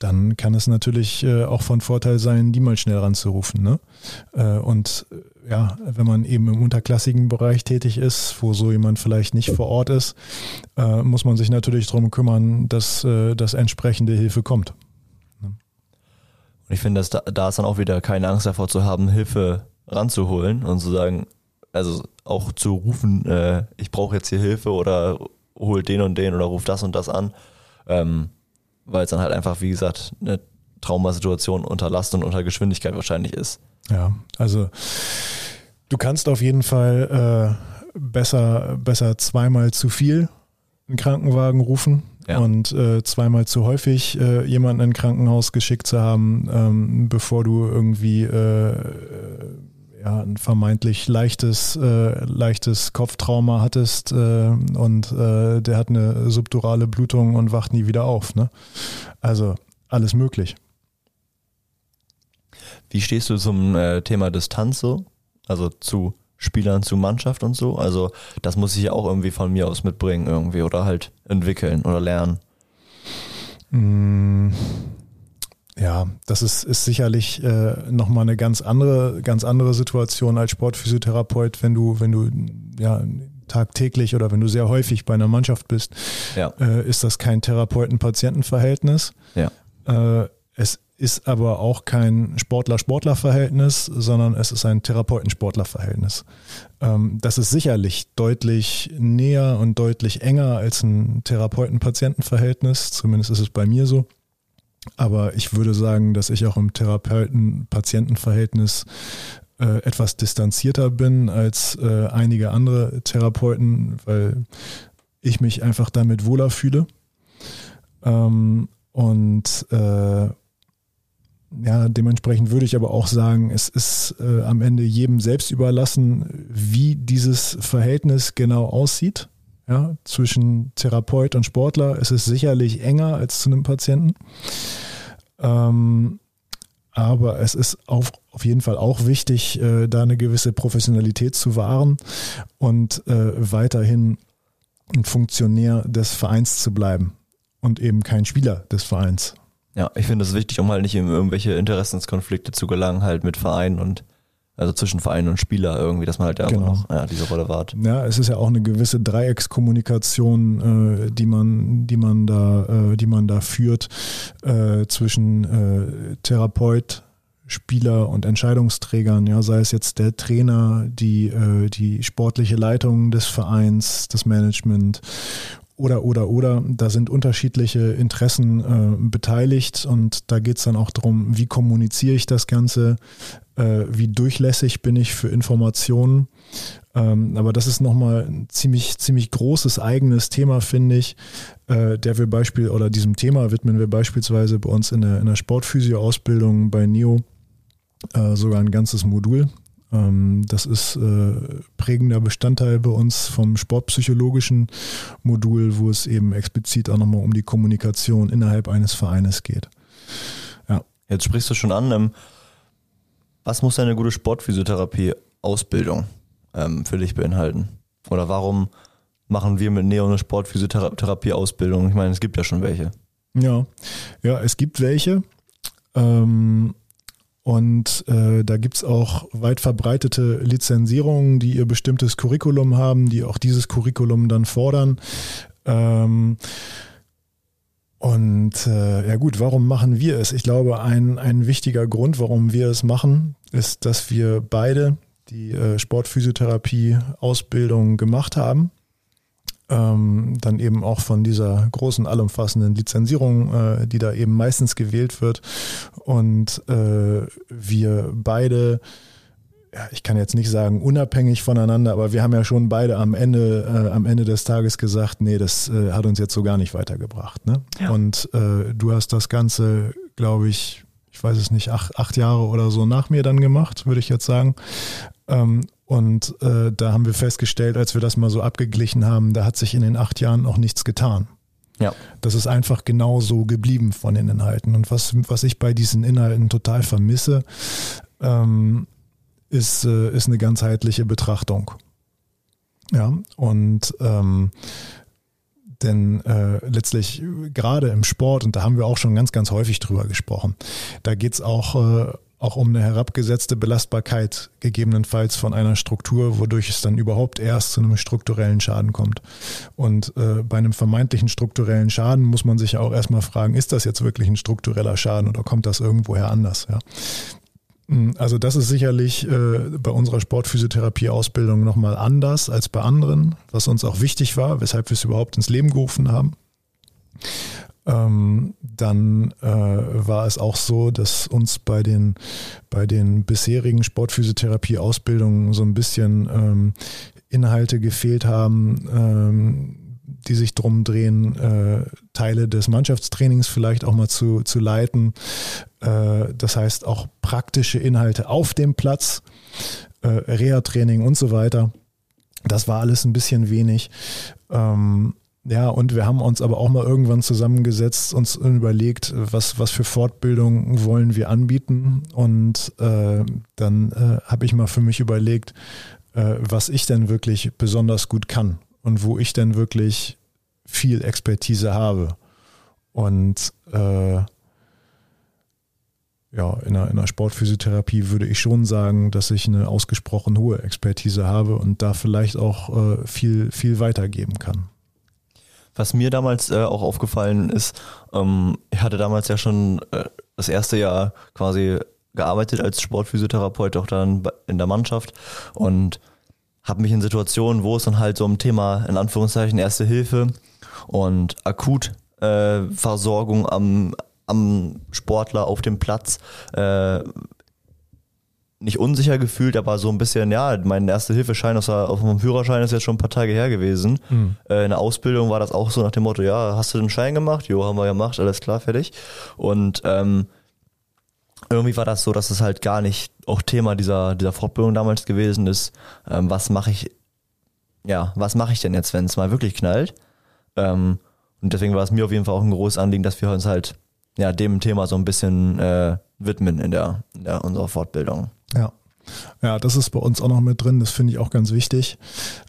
dann kann es natürlich äh, auch von Vorteil sein, die mal schnell ranzurufen. Ne? Äh, und äh, ja, wenn man eben im unterklassigen Bereich tätig ist, wo so jemand vielleicht nicht vor Ort ist, äh, muss man sich natürlich darum kümmern, dass, äh, dass entsprechende Hilfe kommt. Und ich finde, dass da, da ist dann auch wieder keine Angst davor zu haben, Hilfe ranzuholen und zu sagen, also auch zu rufen, äh, ich brauche jetzt hier Hilfe oder hol den und den oder ruf das und das an, ähm, weil es dann halt einfach, wie gesagt, eine Traumasituation unter Last und unter Geschwindigkeit wahrscheinlich ist. Ja, also du kannst auf jeden Fall äh, besser, besser zweimal zu viel einen Krankenwagen rufen, ja. und äh, zweimal zu häufig äh, jemanden in ein Krankenhaus geschickt zu haben, ähm, bevor du irgendwie äh, ja, ein vermeintlich leichtes, äh, leichtes Kopftrauma hattest äh, und äh, der hat eine subdurale Blutung und wacht nie wieder auf. Ne? Also alles möglich. Wie stehst du zum äh, Thema Distanz so? Also zu Spielern, zu Mannschaft und so? Also das muss ich ja auch irgendwie von mir aus mitbringen irgendwie oder halt entwickeln oder lernen. Mm Ja, das ist, ist sicherlich äh, nochmal eine ganz andere, ganz andere Situation als Sportphysiotherapeut, wenn du, wenn du ja tagtäglich oder wenn du sehr häufig bei einer Mannschaft bist, ja. äh, ist das kein Therapeuten-Patienten-Verhältnis. Ja. Äh, es ist aber auch kein Sportler-Sportler-Verhältnis, sondern es ist ein Therapeuten-Sportler-Verhältnis. Ähm, das ist sicherlich deutlich näher und deutlich enger als ein Therapeuten-Patienten-Verhältnis, zumindest ist es bei mir so. Aber ich würde sagen, dass ich auch im Therapeuten-Patienten-Verhältnis äh, etwas distanzierter bin als äh, einige andere Therapeuten, weil ich mich einfach damit wohler fühle. Ähm, und äh, ja, dementsprechend würde ich aber auch sagen, es ist am Ende jedem selbst überlassen, wie dieses Verhältnis genau aussieht. Ja, zwischen Therapeut und Sportler Es ist sicherlich enger als zu einem Patienten. Ähm, aber es ist auf, auf jeden Fall auch wichtig, äh, da eine gewisse Professionalität zu wahren und äh, weiterhin ein Funktionär des Vereins zu bleiben und eben kein Spieler des Vereins. Ja, ich finde es wichtig, um halt nicht in irgendwelche Interessenskonflikte zu gelangen, halt mit Verein und also zwischen Verein und Spieler irgendwie, dass man halt ja genau. noch ja, diese Rolle wahrt. Ja, es ist ja auch eine gewisse Dreieckskommunikation, äh, die man, die man da, äh, die man da führt äh, zwischen äh, Therapeut, Spieler und Entscheidungsträgern, ja, sei es jetzt der Trainer, die, äh, die sportliche Leitung des Vereins, das Management oder, oder, oder. Da sind unterschiedliche Interessen äh, beteiligt und da geht es dann auch darum, wie kommuniziere ich das Ganze, äh, wie durchlässig bin ich für Informationen. Ähm, aber das ist nochmal ein ziemlich, ziemlich großes eigenes Thema, finde ich, äh, der wir Beispiel oder diesem Thema widmen wir beispielsweise bei uns in der, in der Sportphysio-Ausbildung bei NEO äh, sogar ein ganzes Modul. Ähm, das ist äh, prägender Bestandteil bei uns vom sportpsychologischen Modul, wo es eben explizit auch nochmal um die Kommunikation innerhalb eines Vereines geht. Ja. Jetzt sprichst du schon an, ähm, was muss eine gute Sportphysiotherapie-Ausbildung ähm, für dich beinhalten? Oder warum machen wir mit Neo eine Sportphysiotherapie-Ausbildung? Ich meine, es gibt ja schon welche. Ja, ja, es gibt welche. Ähm, und äh, da gibt's auch weit verbreitete Lizenzierungen, die ihr bestimmtes Curriculum haben, die auch dieses Curriculum dann fordern. Ähm, und äh, ja gut, warum machen wir es? Ich glaube, ein, ein wichtiger Grund, warum wir es machen, ist, dass wir beide die äh, Sportphysiotherapie-Ausbildung gemacht haben ähm, dann eben auch von dieser großen, allumfassenden Lizenzierung, äh, die da eben meistens gewählt wird. Und äh, wir beide ja, ich kann jetzt nicht sagen unabhängig voneinander, aber wir haben ja schon beide am Ende, äh, am Ende des Tages gesagt, nee, das äh, hat uns jetzt so gar nicht weitergebracht. Ne? Ja. Und äh, du hast das Ganze, glaube ich, ich weiß es nicht, acht, acht Jahre oder so nach mir dann gemacht, würde ich jetzt sagen. Ähm, und äh, da haben wir festgestellt, als wir das mal so abgeglichen haben, da hat sich in den acht Jahren auch nichts getan. Ja. Das ist einfach genau so geblieben von den Inhalten. Und was, was ich bei diesen Inhalten total vermisse, ähm, ist, äh, ist eine ganzheitliche Betrachtung. Ja, und ähm, denn äh, letztlich gerade im Sport, und da haben wir auch schon ganz, ganz häufig drüber gesprochen, da geht's auch äh, auch um eine herabgesetzte Belastbarkeit gegebenenfalls von einer Struktur, wodurch es dann überhaupt erst zu einem strukturellen Schaden kommt. Und äh, bei einem vermeintlichen strukturellen Schaden muss man sich ja auch erstmal fragen, ist das jetzt wirklich ein struktureller Schaden oder kommt das irgendwoher anders? Ja? Hm, also das ist sicherlich äh, bei unserer Sportphysiotherapie-Ausbildung nochmal anders als bei anderen, was uns auch wichtig war, weshalb wir es überhaupt ins Leben gerufen haben. Ähm, dann äh, war es auch so, dass uns bei den, bei den bisherigen Sportphysiotherapie-Ausbildungen so ein bisschen ähm, Inhalte gefehlt haben, ähm, die sich drum drehen, äh, Teile des Mannschaftstrainings vielleicht auch mal zu, zu leiten. Äh, das heißt auch praktische Inhalte auf dem Platz, äh, Reha-Training und so weiter. Das war alles ein bisschen wenig. Ähm, ja, und wir haben uns aber auch mal irgendwann zusammengesetzt, uns überlegt, was, was für Fortbildung wollen wir anbieten. Und äh, dann äh, habe ich mal für mich überlegt, äh, was ich denn wirklich besonders gut kann und wo ich denn wirklich viel Expertise habe. Und äh, ja, in einer, in einer Sportphysiotherapie würde ich schon sagen, dass ich eine ausgesprochen hohe Expertise habe und da vielleicht auch äh, viel, viel weitergeben kann. Was mir damals äh, auch aufgefallen ist, ähm, ich hatte damals ja schon äh, das erste Jahr quasi gearbeitet als Sportphysiotherapeut, auch dann in der Mannschaft und habe mich in Situationen, wo es dann halt so um Thema in Anführungszeichen Erste Hilfe und Akutversorgung äh, am, am Sportler auf dem Platz äh, nicht unsicher gefühlt, aber so ein bisschen, ja, mein Erste-Hilfe-Schein aus, auf dem Führerschein ist jetzt schon ein paar Tage her gewesen. Mhm. Äh, in der Ausbildung war das auch so nach dem Motto, ja, hast du den Schein gemacht? Jo, haben wir gemacht, alles klar, fertig. Und ähm, irgendwie war das so, dass es halt gar nicht auch Thema dieser, dieser Fortbildung damals gewesen ist. Ähm, was mache ich, ja, was mache ich denn jetzt, wenn es mal wirklich knallt? Ähm, und deswegen war es mir auf jeden Fall auch ein großes Anliegen, dass wir uns halt ja, dem Thema so ein bisschen äh, widmen in der, in der unserer Fortbildung. Ja. Ja, das ist bei uns auch noch mit drin. Das finde ich auch ganz wichtig.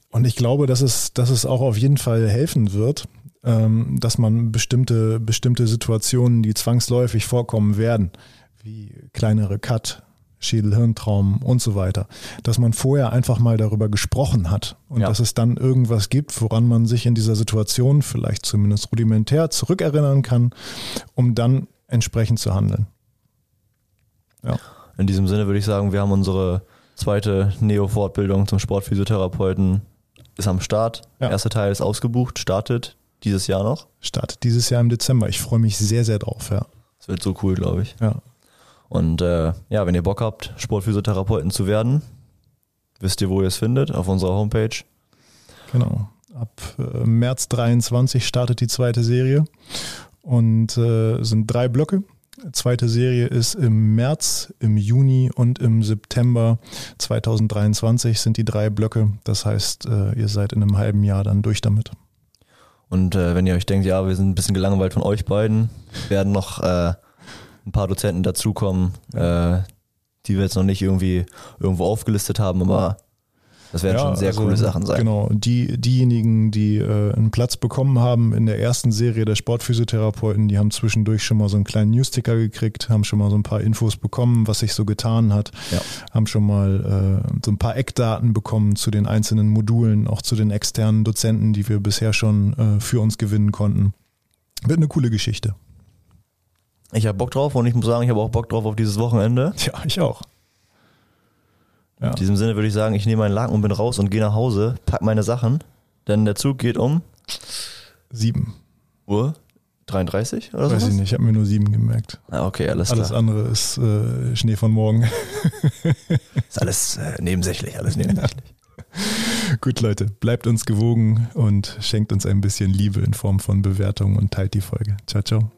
Und ich glaube, dass es, dass es auch auf jeden Fall helfen wird, ähm, dass man bestimmte, bestimmte Situationen, die zwangsläufig vorkommen werden, wie kleinere Cut, Schädel-Hirntraum und so weiter, dass man vorher einfach mal darüber gesprochen hat und ja. dass es dann irgendwas gibt, woran man sich in dieser Situation vielleicht zumindest rudimentär zurückerinnern kann, um dann entsprechend zu handeln. Ja. In diesem Sinne würde ich sagen, wir haben unsere zweite Neo-Fortbildung zum Sportphysiotherapeuten ist am Start. Ja. Erster Teil ist ausgebucht, startet dieses Jahr noch. Startet dieses Jahr im Dezember. Ich freue mich sehr, sehr drauf, ja. Das wird so cool, glaube ich. Ja. Und äh, ja, wenn ihr Bock habt, Sportphysiotherapeuten zu werden, wisst ihr, wo ihr es findet, auf unserer Homepage. Genau. Ab äh, März 23 startet die zweite Serie und äh, sind drei Blöcke. Zweite Serie ist im März, im Juni und im September 2023 sind die drei Blöcke. Das heißt, äh, ihr seid in einem halben Jahr dann durch damit. Und äh, wenn ihr euch denkt, ja, wir sind ein bisschen gelangweilt von euch beiden, werden noch äh, ein paar Dozenten dazukommen, äh, die wir jetzt noch nicht irgendwie irgendwo aufgelistet haben, aber das werden ja, schon sehr also, coole Sachen sein. Genau, die, diejenigen, die äh, einen Platz bekommen haben in der ersten Serie der Sportphysiotherapeuten, die haben zwischendurch schon mal so einen kleinen Newsticker gekriegt, haben schon mal so ein paar Infos bekommen, was sich so getan hat, ja. haben schon mal äh, so ein paar Eckdaten bekommen zu den einzelnen Modulen, auch zu den externen Dozenten, die wir bisher schon äh, für uns gewinnen konnten. Wird eine coole Geschichte. Ich habe Bock drauf und ich muss sagen, ich habe auch Bock drauf auf dieses Wochenende. Ja, ich auch. Ja. In diesem Sinne würde ich sagen, ich nehme meinen Laken und bin raus und gehe nach Hause, pack meine Sachen, denn der Zug geht um sieben Uhr 33 oder so? Weiß sowas? ich nicht, ich habe mir nur sieben gemerkt. Ah, okay, alles klar. Alles andere ist äh, Schnee von morgen. ist alles äh, nebensächlich, alles nebensächlich. Gut, Leute, bleibt uns gewogen und schenkt uns ein bisschen Liebe in Form von Bewertungen und teilt die Folge. Ciao, ciao.